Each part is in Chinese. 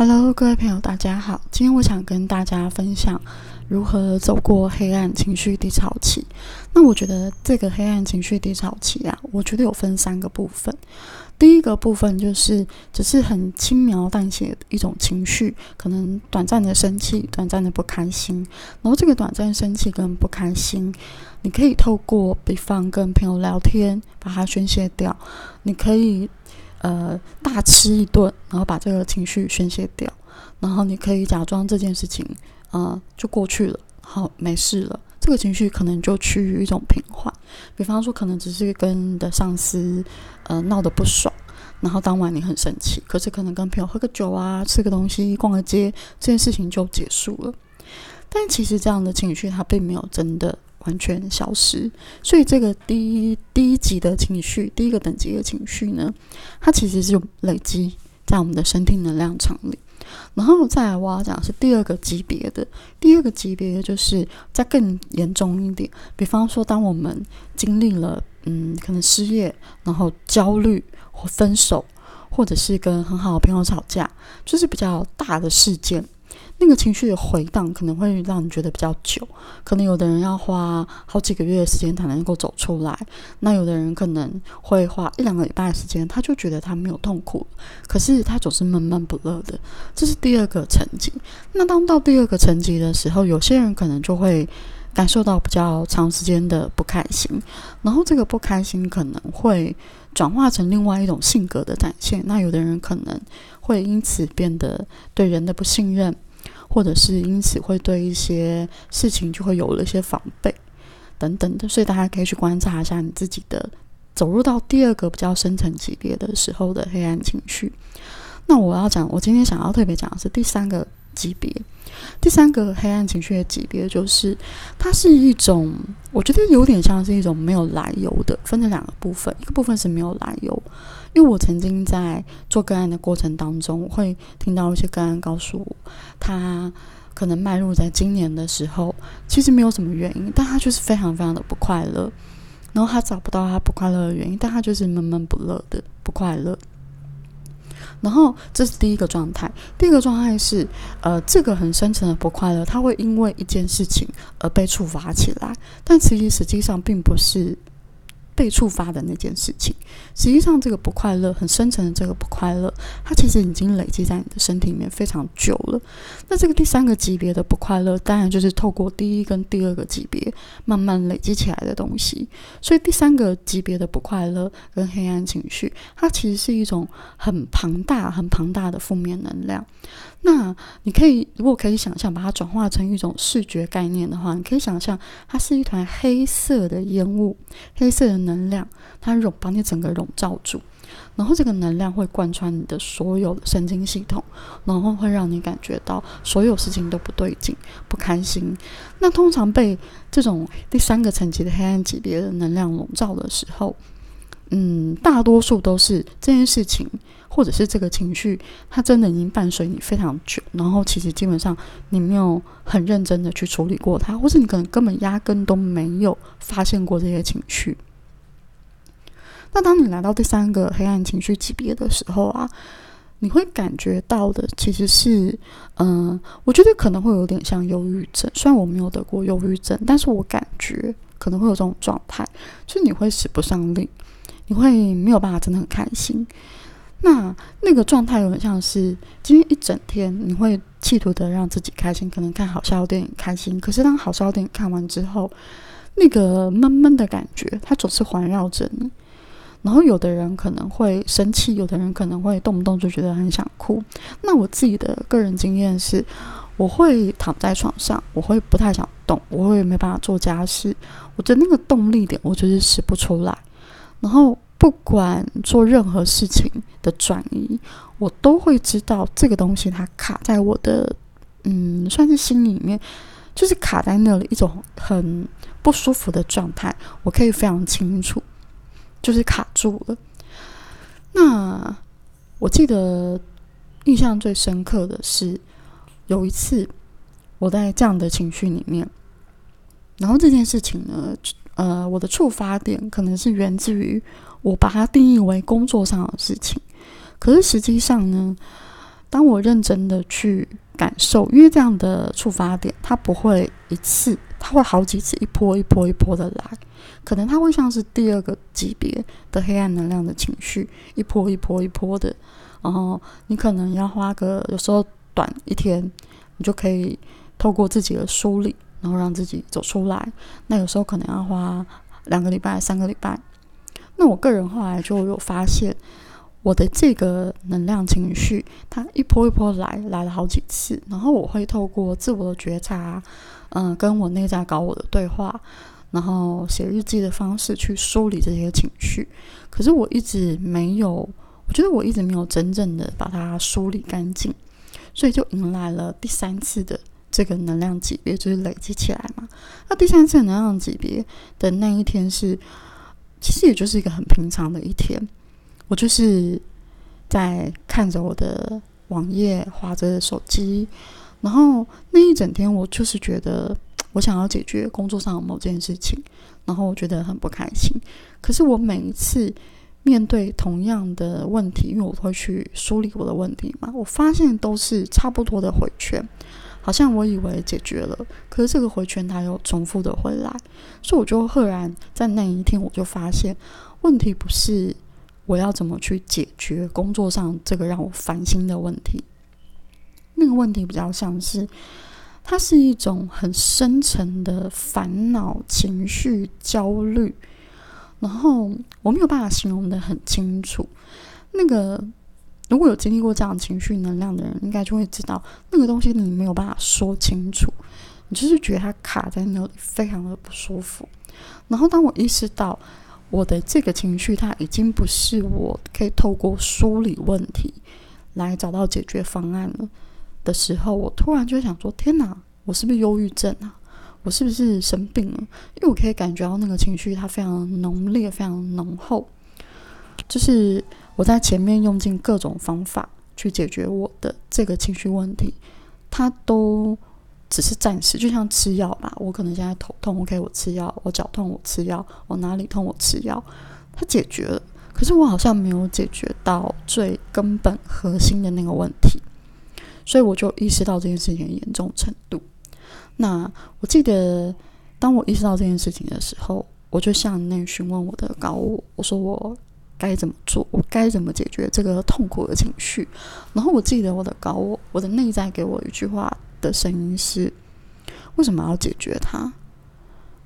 Hello，各位朋友，大家好。今天我想跟大家分享如何走过黑暗情绪低潮期。那我觉得这个黑暗情绪低潮期啊，我觉得有分三个部分。第一个部分就是只是很轻描淡写的一种情绪，可能短暂的生气、短暂的不开心。然后这个短暂生气跟不开心，你可以透过比方跟朋友聊天把它宣泄掉。你可以。呃，大吃一顿，然后把这个情绪宣泄掉，然后你可以假装这件事情，呃，就过去了，好，没事了，这个情绪可能就趋于一种平缓。比方说，可能只是跟你的上司，呃，闹得不爽，然后当晚你很生气，可是可能跟朋友喝个酒啊，吃个东西，逛个街，这件事情就结束了。但其实这样的情绪，它并没有真的。完全消失，所以这个第一第一级的情绪，第一个等级的情绪呢，它其实是累积在我们的身体能量场里。然后再来，我要讲是第二个级别的，第二个级别就是再更严重一点。比方说，当我们经历了嗯，可能失业，然后焦虑或分手，或者是跟很好的朋友吵架，就是比较大的事件。那个情绪的回荡可能会让你觉得比较久，可能有的人要花好几个月的时间才能够走出来，那有的人可能会花一两个礼拜的时间，他就觉得他没有痛苦，可是他总是闷闷不乐的，这是第二个层级。那当到第二个层级的时候，有些人可能就会感受到比较长时间的不开心，然后这个不开心可能会转化成另外一种性格的展现，那有的人可能会因此变得对人的不信任。或者是因此会对一些事情就会有了一些防备等等的，所以大家可以去观察一下你自己的走入到第二个比较深层级别的时候的黑暗情绪。那我要讲，我今天想要特别讲的是第三个级别，第三个黑暗情绪的级别就是它是一种，我觉得有点像是一种没有来由的，分成两个部分，一个部分是没有来由。因为我曾经在做个案的过程当中，我会听到一些个案告诉我，他可能迈入在今年的时候，其实没有什么原因，但他就是非常非常的不快乐，然后他找不到他不快乐的原因，但他就是闷闷不乐的不快乐。然后这是第一个状态，第二个状态是，呃，这个很深层的不快乐，它会因为一件事情而被触发起来，但其实实际上并不是。被触发的那件事情，实际上这个不快乐很深层的这个不快乐，它其实已经累积在你的身体里面非常久了。那这个第三个级别的不快乐，当然就是透过第一跟第二个级别慢慢累积起来的东西。所以第三个级别的不快乐跟黑暗情绪，它其实是一种很庞大、很庞大的负面能量。那你可以，如果可以想象，把它转化成一种视觉概念的话，你可以想象它是一团黑色的烟雾，黑色的能量，它笼把你整个笼罩住，然后这个能量会贯穿你的所有的神经系统，然后会让你感觉到所有事情都不对劲，不开心。那通常被这种第三个层级的黑暗级别的能量笼罩的时候，嗯，大多数都是这件事情。或者是这个情绪，它真的已经伴随你非常久，然后其实基本上你没有很认真的去处理过它，或是你可能根本压根都没有发现过这些情绪。那当你来到第三个黑暗情绪级别的时候啊，你会感觉到的其实是，嗯，我觉得可能会有点像忧郁症。虽然我没有得过忧郁症，但是我感觉可能会有这种状态，就是你会使不上力，你会没有办法真的很开心。那那个状态有点像是今天一整天，你会企图的让自己开心，可能看好笑电影开心。可是当好笑电影看完之后，那个闷闷的感觉，它总是环绕着你。然后有的人可能会生气，有的人可能会动不动就觉得很想哭。那我自己的个人经验是，我会躺在床上，我会不太想动，我会没办法做家事。我的那个动力点，我就是使不出来。然后。不管做任何事情的转移，我都会知道这个东西它卡在我的，嗯，算是心里面，就是卡在那里一种很不舒服的状态。我可以非常清楚，就是卡住了。那我记得印象最深刻的是有一次我在这样的情绪里面，然后这件事情呢，呃，我的触发点可能是源自于。我把它定义为工作上的事情，可是实际上呢，当我认真的去感受，因为这样的触发点，它不会一次，它会好几次，一波一波一波的来，可能它会像是第二个级别的黑暗能量的情绪，一波一波一波的，然后你可能要花个有时候短一天，你就可以透过自己的梳理，然后让自己走出来。那有时候可能要花两个礼拜、三个礼拜。那我个人后来就有发现。我的这个能量情绪，它一波一波来，来了好几次，然后我会透过自我的觉察，嗯，跟我内在搞我的对话，然后写日记的方式去梳理这些情绪。可是我一直没有，我觉得我一直没有真正的把它梳理干净，所以就迎来了第三次的这个能量级别，就是累积起来嘛。那第三次能量级别的那一天是，其实也就是一个很平常的一天。我就是在看着我的网页，划着手机，然后那一整天，我就是觉得我想要解决工作上的某件事情，然后我觉得很不开心。可是我每一次面对同样的问题，因为我会去梳理我的问题嘛，我发现都是差不多的回圈，好像我以为解决了，可是这个回圈它又重复的回来，所以我就赫然在那一天，我就发现问题不是。我要怎么去解决工作上这个让我烦心的问题？那个问题比较像是，它是一种很深沉的烦恼、情绪、焦虑，然后我没有办法形容的很清楚。那个如果有经历过这样情绪能量的人，应该就会知道，那个东西你没有办法说清楚，你就是觉得它卡在那里，非常的不舒服。然后当我意识到。我的这个情绪，它已经不是我可以透过梳理问题来找到解决方案了的时候，我突然就想说：天哪，我是不是忧郁症啊？我是不是生病了？因为我可以感觉到那个情绪，它非常浓烈、非常浓厚。就是我在前面用尽各种方法去解决我的这个情绪问题，它都。只是暂时，就像吃药吧。我可能现在头痛，OK，我吃药；我脚痛，我吃药；我哪里痛，我吃药。它解决了，可是我好像没有解决到最根本核心的那个问题，所以我就意识到这件事情的严重程度。那我记得，当我意识到这件事情的时候，我就向内询问我的高我，我说我该怎么做，我该怎么解决这个痛苦的情绪。然后我记得我的高我，我的内在给我一句话。的声音是：为什么要解决它？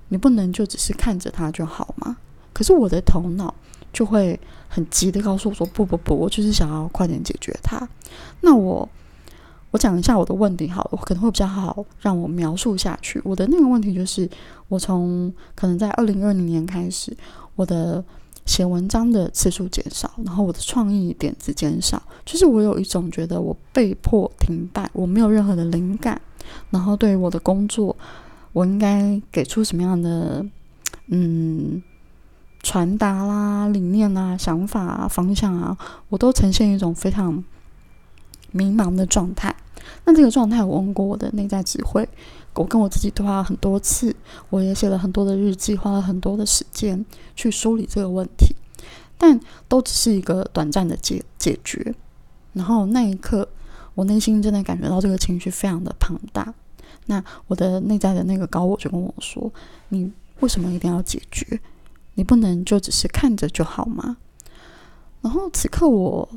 你不能就只是看着它就好吗？可是我的头脑就会很急的告诉我说：不不不，我就是想要快点解决它。那我我讲一下我的问题好了，可能会比较好让我描述下去。我的那个问题就是，我从可能在二零二零年开始，我的。写文章的次数减少，然后我的创意点子减少，就是我有一种觉得我被迫停摆，我没有任何的灵感。然后对于我的工作，我应该给出什么样的嗯传达啦、理念啊、想法啊、方向啊，我都呈现一种非常迷茫的状态。那这个状态，我问过我的内在指挥。我跟我自己对话很多次，我也写了很多的日记，花了很多的时间去梳理这个问题，但都只是一个短暂的解解决。然后那一刻，我内心真的感觉到这个情绪非常的庞大。那我的内在的那个高我就跟我说：“你为什么一定要解决？你不能就只是看着就好吗？”然后此刻我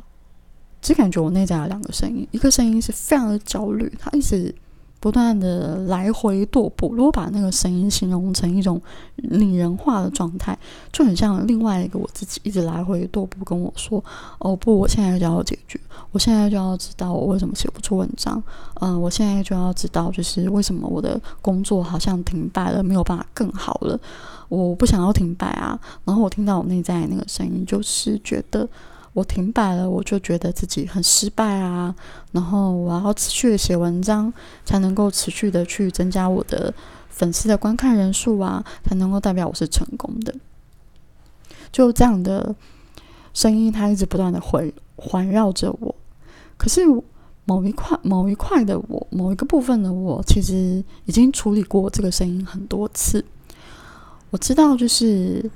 只感觉我内在有两个声音，一个声音是非常的焦虑，他一直。不断的来回踱步，如果把那个声音形容成一种拟人化的状态，就很像另外一个我自己一直来回踱步跟我说：“哦不，我现在就要解决，我现在就要知道我为什么写不出文章，嗯，我现在就要知道就是为什么我的工作好像停摆了，没有办法更好了，我不想要停摆啊。”然后我听到我内在那个声音，就是觉得。我停摆了，我就觉得自己很失败啊。然后我要持续的写文章，才能够持续的去增加我的粉丝的观看人数啊，才能够代表我是成功的。就这样的声音，它一直不断的回环绕着我。可是某一块、某一块的我，某一个部分的我，其实已经处理过这个声音很多次。我知道，就是。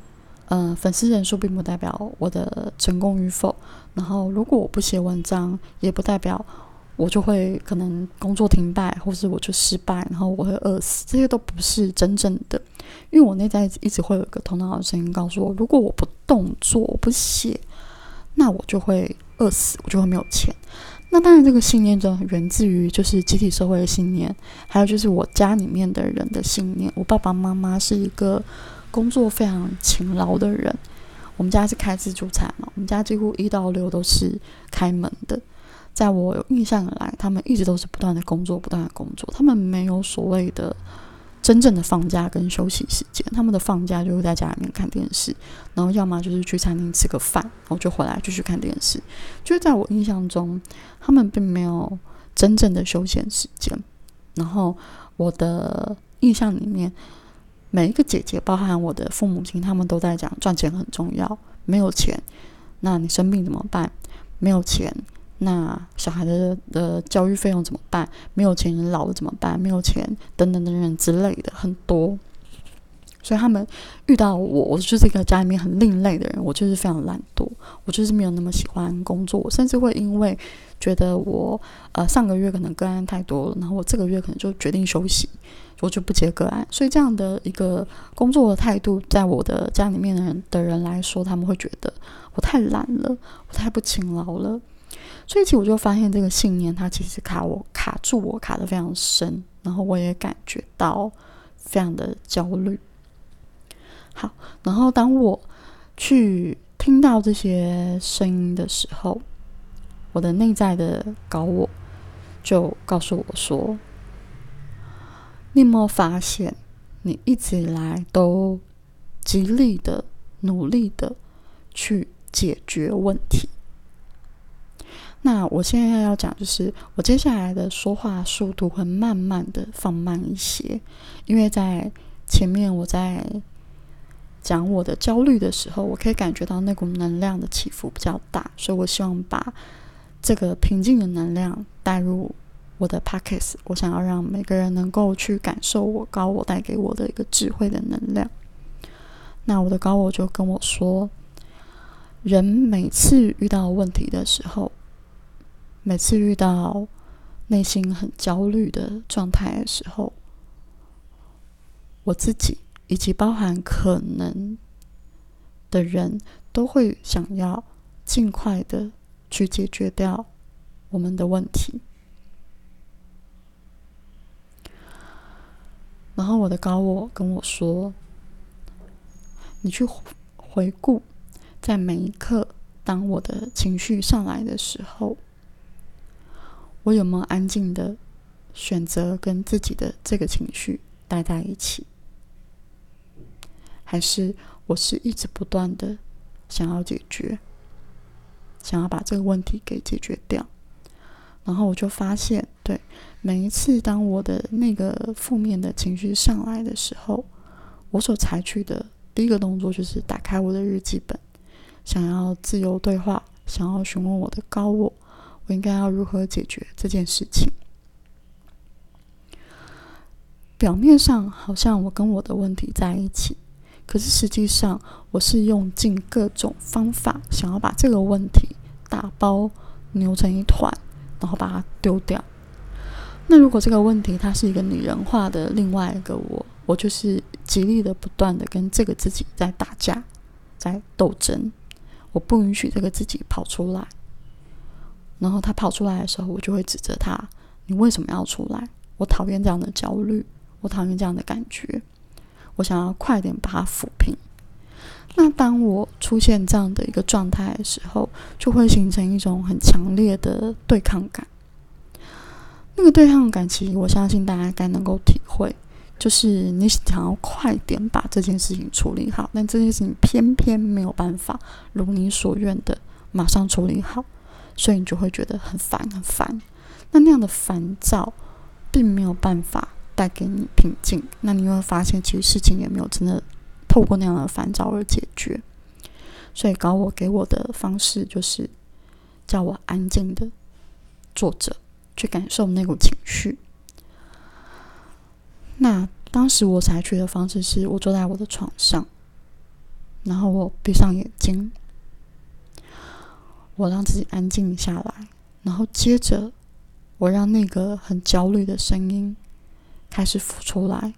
嗯，粉丝人数并不代表我的成功与否。然后，如果我不写文章，也不代表我就会可能工作停摆，或是我就失败，然后我会饿死，这些都不是真正的。因为我内在一直会有一个头脑的声音告诉我，如果我不动作、我不写，那我就会饿死，我就会没有钱。那当然，这个信念就源自于就是集体社会的信念，还有就是我家里面的人的信念。我爸爸妈妈是一个工作非常勤劳的人，我们家是开自助餐嘛，我们家几乎一到六都是开门的。在我有印象来，他们一直都是不断的工作，不断的工作。他们没有所谓的真正的放假跟休息时间。他们的放假就是在家里面看电视，然后要么就是去餐厅吃个饭，然后就回来继续看电视。就是在我印象中，他们并没有真正的休闲时间。然后我的印象里面，每一个姐姐，包含我的父母亲，他们都在讲赚钱很重要。没有钱，那你生病怎么办？没有钱。那小孩的的教育费用怎么办？没有钱，老了怎么办？没有钱，等等等等之类的很多。所以他们遇到我，我就是一个家里面很另类的人。我就是非常懒惰，我就是没有那么喜欢工作，甚至会因为觉得我呃上个月可能个案太多了，然后我这个月可能就决定休息，我就不接个案。所以这样的一个工作的态度，在我的家里面的人的人来说，他们会觉得我太懒了，我太不勤劳了。所以，其实我就发现这个信念，它其实卡我卡住我，卡的非常深，然后我也感觉到非常的焦虑。好，然后当我去听到这些声音的时候，我的内在的高我就告诉我说：“你有没有发现，你一直以来都极力的努力的去解决问题？”那我现在要讲，就是我接下来的说话速度会慢慢的放慢一些，因为在前面我在讲我的焦虑的时候，我可以感觉到那股能量的起伏比较大，所以我希望把这个平静的能量带入我的 pockets，我想要让每个人能够去感受我高我带给我的一个智慧的能量。那我的高我就跟我说，人每次遇到问题的时候。每次遇到内心很焦虑的状态的时候，我自己以及包含可能的人都会想要尽快的去解决掉我们的问题。然后我的高我跟我说：“你去回顾，在每一刻，当我的情绪上来的时候。”我有没有安静的选择跟自己的这个情绪待在一起，还是我是一直不断的想要解决，想要把这个问题给解决掉？然后我就发现，对每一次当我的那个负面的情绪上来的时候，我所采取的第一个动作就是打开我的日记本，想要自由对话，想要询问我的高我。我应该要如何解决这件事情？表面上好像我跟我的问题在一起，可是实际上我是用尽各种方法，想要把这个问题打包扭成一团，然后把它丢掉。那如果这个问题它是一个拟人化的另外一个我，我就是极力的不断的跟这个自己在打架，在斗争，我不允许这个自己跑出来。然后他跑出来的时候，我就会指责他：“你为什么要出来？我讨厌这样的焦虑，我讨厌这样的感觉，我想要快点把它抚平。”那当我出现这样的一个状态的时候，就会形成一种很强烈的对抗感。那个对抗感，其实我相信大家应该能够体会，就是你想要快点把这件事情处理好，但这件事情偏偏没有办法如你所愿的马上处理好。所以你就会觉得很烦很烦，那那样的烦躁并没有办法带给你平静。那你会发现，其实事情也没有真的透过那样的烦躁而解决。所以，搞我给我的方式就是叫我安静的坐着，去感受那股情绪。那当时我采取的方式是我坐在我的床上，然后我闭上眼睛。我让自己安静下来，然后接着我让那个很焦虑的声音开始浮出来。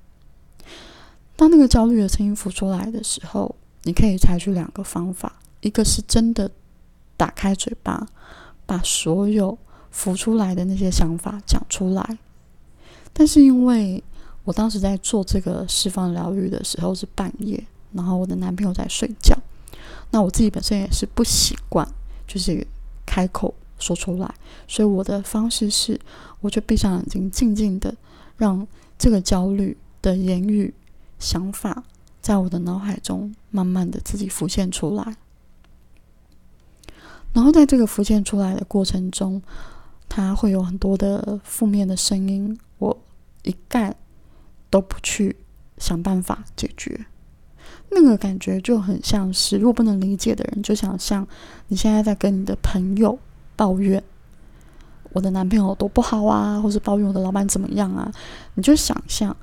当那个焦虑的声音浮出来的时候，你可以采取两个方法：一个是真的打开嘴巴，把所有浮出来的那些想法讲出来。但是因为我当时在做这个释放疗愈的时候是半夜，然后我的男朋友在睡觉，那我自己本身也是不习惯，就是开口说出来，所以我的方式是，我就闭上眼睛，静静的让这个焦虑的言语、想法，在我的脑海中慢慢的自己浮现出来，然后在这个浮现出来的过程中，它会有很多的负面的声音，我一概。都不去想办法解决，那个感觉就很像是，如果不能理解的人，就想像你现在在跟你的朋友抱怨我的男朋友多不好啊，或是抱怨我的老板怎么样啊，你就想象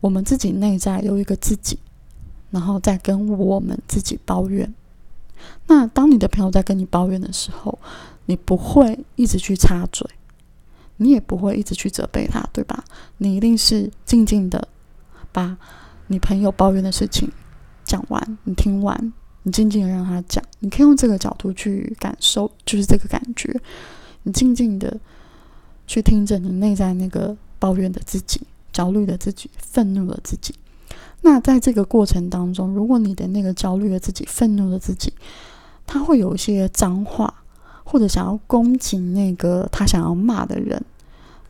我们自己内在有一个自己，然后再跟我们自己抱怨。那当你的朋友在跟你抱怨的时候，你不会一直去插嘴。你也不会一直去责备他，对吧？你一定是静静的把你朋友抱怨的事情讲完，你听完，你静静的让他讲。你可以用这个角度去感受，就是这个感觉。你静静的去听着你内在那个抱怨的自己、焦虑的自己、愤怒的自己。那在这个过程当中，如果你的那个焦虑的自己、愤怒的自己，他会有一些脏话。或者想要攻击那个他想要骂的人，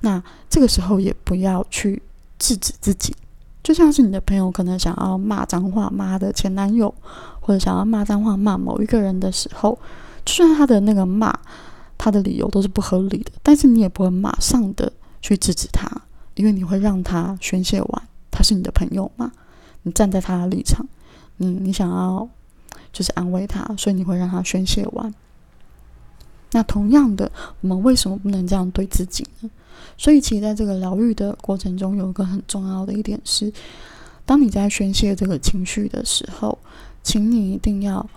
那这个时候也不要去制止自己。就像是你的朋友可能想要骂脏话骂的前男友，或者想要骂脏话骂某一个人的时候，就算他的那个骂他的理由都是不合理的，但是你也不会马上的去制止他，因为你会让他宣泄完。他是你的朋友嘛？你站在他的立场，你你想要就是安慰他，所以你会让他宣泄完。那同样的，我们为什么不能这样对自己呢？所以，其实在这个疗愈的过程中，有一个很重要的一点是，当你在宣泄这个情绪的时候，请你一定要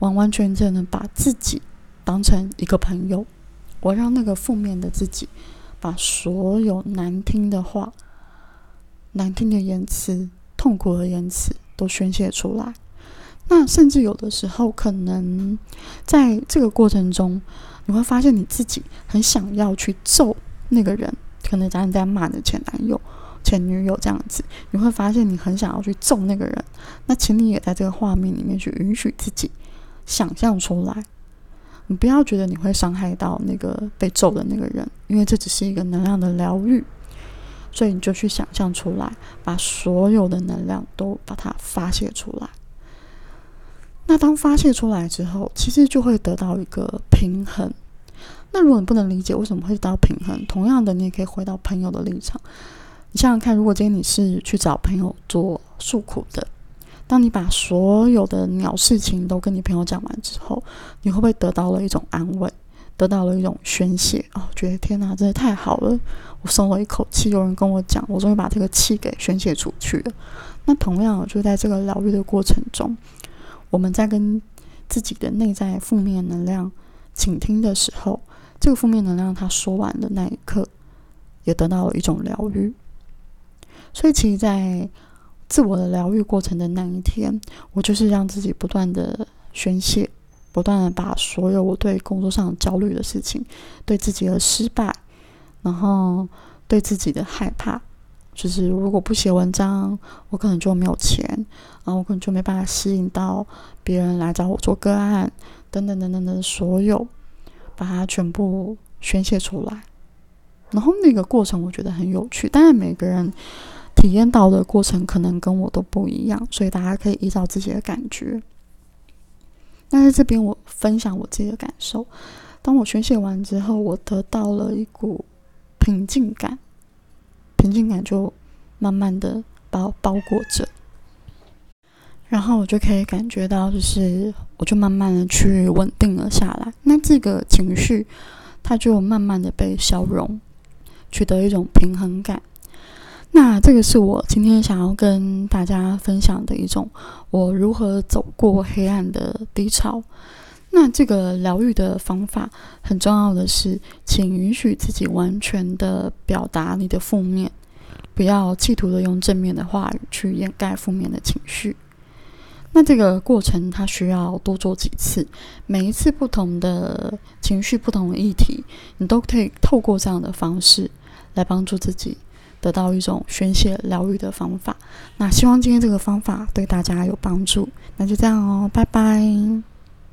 完完全全的把自己当成一个朋友。我让那个负面的自己，把所有难听的话、难听的言辞、痛苦的言辞都宣泄出来。那甚至有的时候，可能在这个过程中，你会发现你自己很想要去揍那个人。可能假如你在骂你的前男友、前女友这样子，你会发现你很想要去揍那个人。那请你也在这个画面里面去允许自己想象出来。你不要觉得你会伤害到那个被揍的那个人，因为这只是一个能量的疗愈。所以你就去想象出来，把所有的能量都把它发泄出来。那当发泄出来之后，其实就会得到一个平衡。那如果你不能理解为什么会得到平衡，同样的，你也可以回到朋友的立场。你想想看，如果今天你是去找朋友做诉苦的，当你把所有的鸟事情都跟你朋友讲完之后，你会不会得到了一种安慰，得到了一种宣泄？哦，觉得天哪，真的太好了，我松了一口气。有人跟我讲，我终于把这个气给宣泄出去了。那同样，就在这个疗愈的过程中。我们在跟自己的内在负面能量倾听的时候，这个负面能量他说完的那一刻，也得到了一种疗愈。所以，其实，在自我的疗愈过程的那一天，我就是让自己不断的宣泄，不断的把所有我对工作上焦虑的事情、对自己的失败，然后对自己的害怕。就是如果不写文章，我可能就没有钱，然后我可能就没办法吸引到别人来找我做个案，等等等等的所有，把它全部宣泄出来。然后那个过程我觉得很有趣，但是每个人体验到的过程可能跟我都不一样，所以大家可以依照自己的感觉。那在这边我分享我自己的感受，当我宣泄完之后，我得到了一股平静感。平静感就慢慢的把我包裹着，然后我就可以感觉到，就是我就慢慢的去稳定了下来。那这个情绪，它就慢慢的被消融，取得一种平衡感。那这个是我今天想要跟大家分享的一种，我如何走过黑暗的低潮。那这个疗愈的方法很重要的是，请允许自己完全的表达你的负面，不要企图的用正面的话语去掩盖负面的情绪。那这个过程它需要多做几次，每一次不同的情绪、不同的议题，你都可以透过这样的方式来帮助自己得到一种宣泄、疗愈的方法。那希望今天这个方法对大家有帮助。那就这样哦，拜拜。